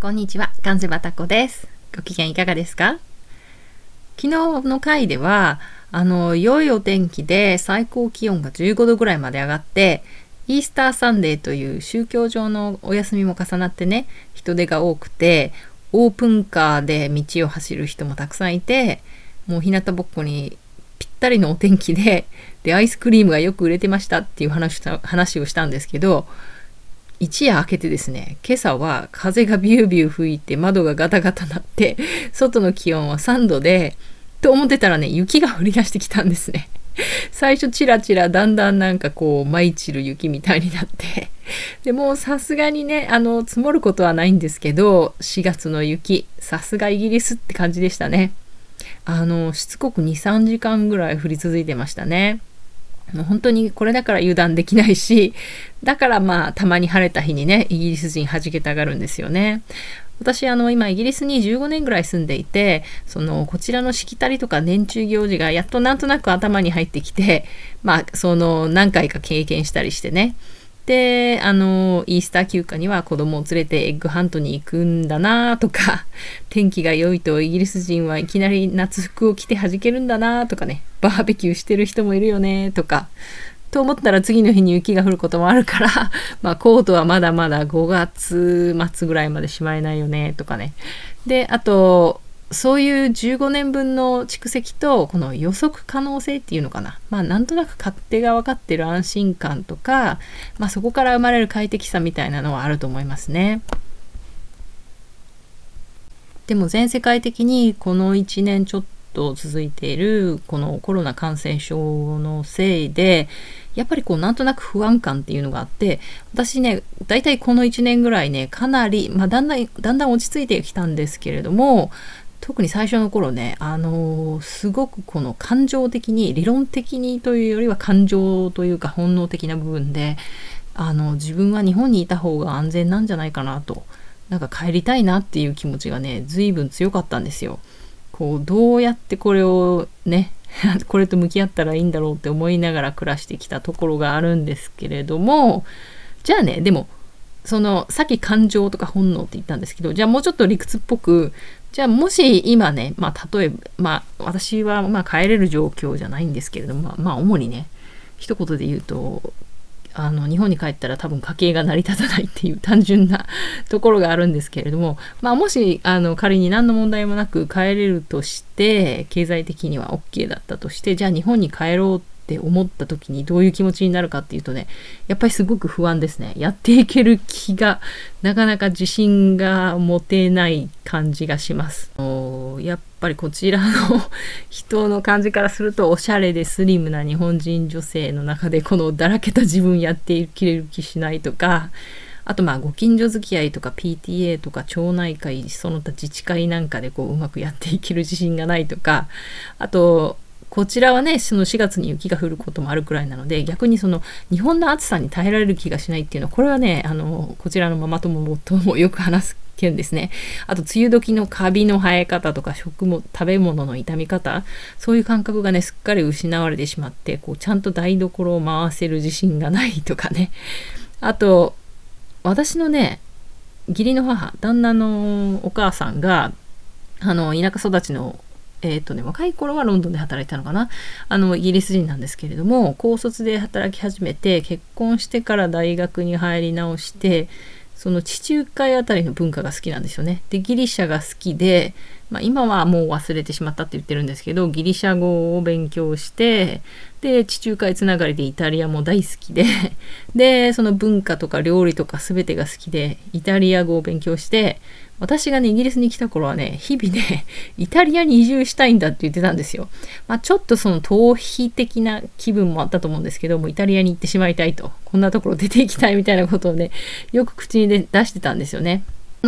こんにちは、関瀬バタコです。ご機嫌いかがですか？昨日の回では、あの、良いお天気で最高気温が15度ぐらいまで上がって、イースターサンデーという宗教上のお休みも重なってね、人手が多くて、オープンカーで道を走る人もたくさんいて、もう日向ぼっこにぴったりのお天気で、で、アイスクリームがよく売れてましたっていう話話をしたんですけど、一夜明けてですね、今朝は風がビュービュー吹いて窓がガタガタ鳴って、外の気温は3度で、と思ってたらね、雪が降り出してきたんですね。最初チラチラだんだんなんかこう舞い散る雪みたいになって。でもうさすがにねあの積もることはないんですけど4月の雪さすがイギリスって感じでしたね。あのしつこく23時間ぐらい降り続いてましたね。もう本当にこれだから油断できないしだからまあたまに晴れた日にねイギリス人弾けたがるんですよね。私あの今イギリスに15年ぐらい住んでいてそのこちらのしきたりとか年中行事がやっとなんとなく頭に入ってきてまあその何回か経験したりしてね。であのイースター休暇には子供を連れてエッグハントに行くんだなとか 天気が良いとイギリス人はいきなり夏服を着て弾けるんだなとかねバーベキューしてる人もいるよねとかと思ったら次の日に雪が降ることもあるから、まあコートはまだまだ5月末ぐらいまでしまえないよねとかね。で、あと、そういう15年分の蓄積とこの予測可能性っていうのかな。まあなんとなく勝手が分かってる安心感とか、まあそこから生まれる快適さみたいなのはあると思いますね。でも全世界的にこの1年ちょっと続いているこのコロナ感染症のせいでやっぱりこうなんとなく不安感っていうのがあって私ね大体この1年ぐらいねかなり、まあ、だんだんだんだん落ち着いてきたんですけれども特に最初の頃ね、あのー、すごくこの感情的に理論的にというよりは感情というか本能的な部分であの自分は日本にいた方が安全なんじゃないかなとなんか帰りたいなっていう気持ちがね随分強かったんですよ。こうどうやってこれをね これと向き合ったらいいんだろうって思いながら暮らしてきたところがあるんですけれどもじゃあねでもそのさっき感情とか本能って言ったんですけどじゃあもうちょっと理屈っぽくじゃあもし今ねまあ例えばまあ私はまあ帰れる状況じゃないんですけれどもまあ、主にね一言で言うとあの日本に帰ったら多分家計が成り立たないっていう単純なところがあるんですけれども、まあ、もしあの仮に何の問題もなく帰れるとして経済的には OK だったとしてじゃあ日本に帰ろうって思った時にどういう気持ちになるかっていうとねやっぱりすごく不安ですね。やっていける気がなかなか自信が持てない感じがします。やっぱりこちらの 人の感じからするとおしゃれでスリムな日本人女性の中でこのだらけた自分やっていける気しないとかあとまあご近所付き合いとか PTA とか町内会その他自治会なんかでこううまくやっていける自信がないとかあとこちらはねその4月に雪が降ることもあるくらいなので逆にその日本の暑さに耐えられる気がしないっていうのはこれはねあのこちらのママ友ともよく話す件ですね。あと梅雨時のカビの生え方とか食も食べ物の傷み方そういう感覚がねすっかり失われてしまってこうちゃんと台所を回せる自信がないとかね。あと私のね義理の母旦那のお母さんがあの田舎育ちのえっ、とね、若い頃はロンドンで働いたのかなあの、イギリス人なんですけれども、高卒で働き始めて、結婚してから大学に入り直して、その地中海あたりの文化が好きなんですよね。で、ギリシャが好きで、まあ、今はもう忘れてしまったって言ってるんですけど、ギリシャ語を勉強して、で、地中海つながりでイタリアも大好きで、で、その文化とか料理とか全てが好きで、イタリア語を勉強して、私がね、イギリスに来た頃はね、日々ね、イタリアに移住したいんだって言ってたんですよ。まあ、ちょっとその逃避的な気分もあったと思うんですけども、イタリアに行ってしまいたいと、こんなところ出ていきたいみたいなことをね、よく口に出してたんですよね。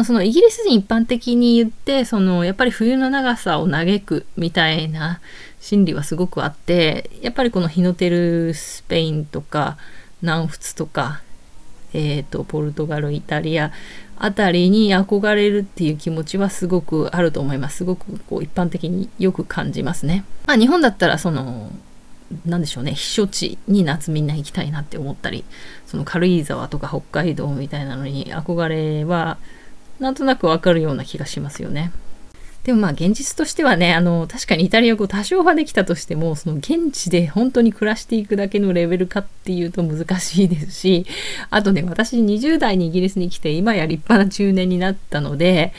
そのイギリス人一般的に言って、そのやっぱり冬の長さを嘆くみたいな心理はすごくあって、やっぱりこの日の照るスペインとか南仏とか、えーと、ポルトガルイタリアあたりに憧れるっていう気持ちはすごくあると思います。すごくこう一般的によく感じますね、まあ、日本だったらその何でしょうね。避暑地に夏みんな行きたいなって思ったりその軽井沢とか北海道みたいなのに憧れはなんとなくわかるような気がしますよね。でもまあ現実としてはね、あの、確かにイタリア語多少はできたとしても、その現地で本当に暮らしていくだけのレベルかっていうと難しいですし、あとね、私20代にイギリスに来て今や立派な中年になったので、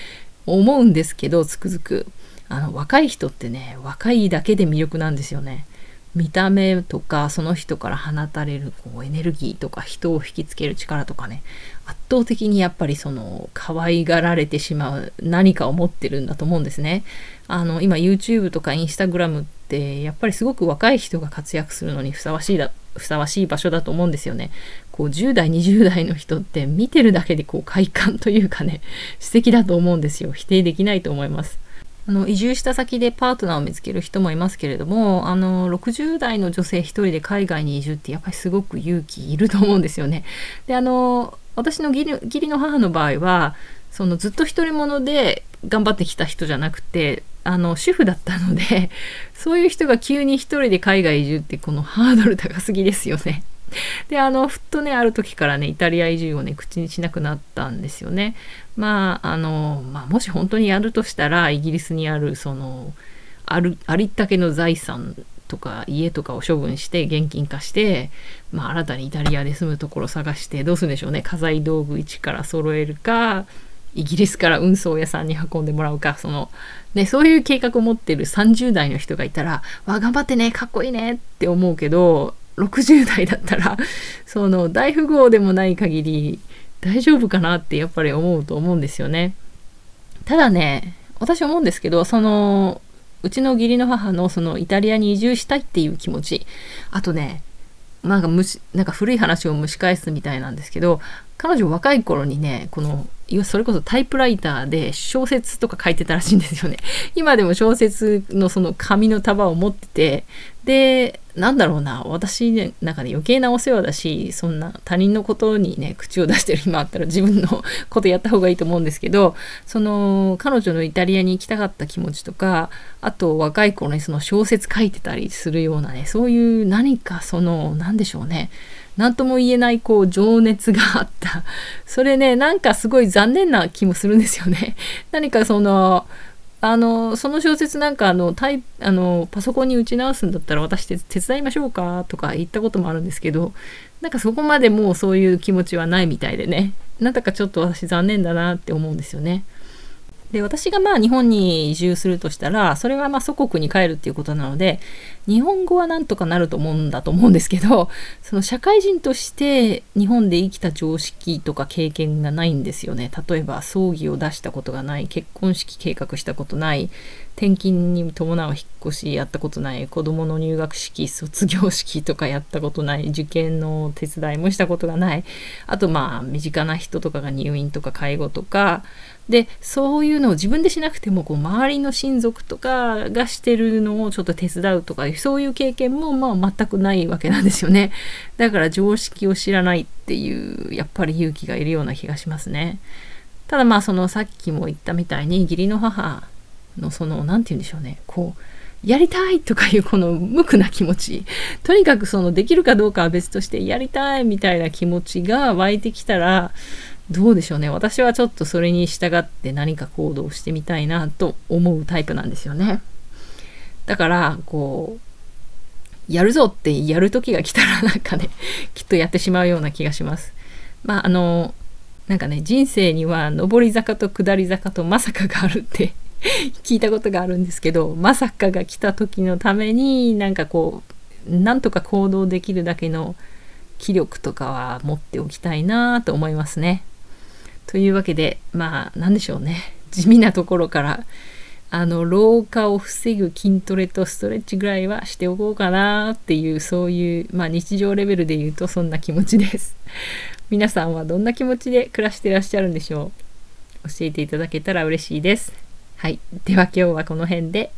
思うんですけど、つくづく。あの、若い人ってね、若いだけで魅力なんですよね。見た目とかその人から放たれるこうエネルギーとか人を引きつける力とかね圧倒的にやっぱりその可愛がられてしまう何かを持ってるんだと思うんですね。あの今 YouTube とか Instagram ってやっぱりすごく若い人が活躍するのにふさわしいだふさわしい場所だと思うんですよね。こう10代20代の人って見てるだけでこう快感というかね素敵だと思うんですよ。否定できないと思います。あの移住した先でパートナーを見つける人もいますけれどもあの60代の女性1人で海外に移住ってやっぱりすごく勇気いると思うんですよね。であの私の義理の母の場合はそのずっと独り者で頑張ってきた人じゃなくてあの主婦だったのでそういう人が急に1人で海外移住ってこのハードル高すぎですよね。であのふっとねある時からねイタリア移住をね口にしなくなったんですよね。まああの、まあ、もし本当にやるとしたらイギリスにあるそのあるありったけの財産とか家とかを処分して現金化して、まあ、新たにイタリアで住むところを探してどうするんでしょうね家財道具一から揃えるかイギリスから運送屋さんに運んでもらうかその、ね、そういう計画を持ってる30代の人がいたら「わ頑張ってねかっこいいね」って思うけど60代だったら その大富豪でもない限り大丈夫かなってやっぱり思うと思うんですよね。ただね私思うんですけどそのうちの義理の母のそのイタリアに移住したいっていう気持ちあとねなんかむしなんか古い話を蒸し返すみたいなんですけど彼女若い頃にねこのそれこそタイプライターで小説とか書いてたらしいんですよね。今でも小説のその紙の束を持っててでなんだろうな私ねなんかね余計なお世話だしそんな他人のことにね口を出してる今あったら自分のことやった方がいいと思うんですけどその彼女のイタリアに行きたかった気持ちとかあと若い頃にその小説書いてたりするようなねそういう何かその何でしょうね何とも言えないこう情熱があった。それねなんかすごい残念な気もするんですよね。何かそのあのその小説なんかあのタイあのパソコンに打ち直すんだったら私手伝いましょうか？とか言ったこともあるんですけどなんかそこまでもうそういう気持ちはないみたいでね。なんだかちょっと私残念だなって思うんですよね。で私がまあ日本に移住するとしたらそれはまあ祖国に帰るっていうことなので日本語はなんとかなると思うんだと思うんですけど その社会人として日本で生きた常識とか経験がないんですよね。例えば葬儀を出したことがない結婚式計画したことない転勤に伴う引っ越しやったことない子どもの入学式卒業式とかやったことない受験の手伝いもしたことがない。あとまあ身近な人とかが入院とか介護とか。でそういうのを自分でしなくてもこう周りの親族とかがしてるのをちょっと手伝うとかそういう経験もまあ全くないわけなんですよね。だから常識を知らないっていうやっぱり勇気がいるような気がしますね。ただまあそのさっきも言ったみたいに義理の母のその何て言うんでしょうね。こうやりたいとかいうこの無垢な気持ち。とにかくそのできるかどうかは別としてやりたいみたいな気持ちが湧いてきたらどうでしょうね。私はちょっとそれに従って何か行動してみたいなと思うタイプなんですよね。だからこうやるぞってやる時が来たらなんかね きっとやってしまうような気がします。まああのなんかね人生には上り坂と下り坂とまさかがあるって 聞いたことがあるんですけどまさかが来た時のためになんかこうなんとか行動できるだけの気力とかは持っておきたいなと思いますね。というわけでまあ何でしょうね。地味なところからあの老化を防ぐ筋トレとストレッチぐらいはしておこうかなっていうそういうまあ日常レベルで言うとそんな気持ちです。皆さんはどんな気持ちで暮らしてらっしゃるんでしょう？教えていただけたら嬉しいです。はい。では今日はこの辺で。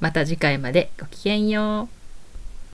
また次回までごきげんよう。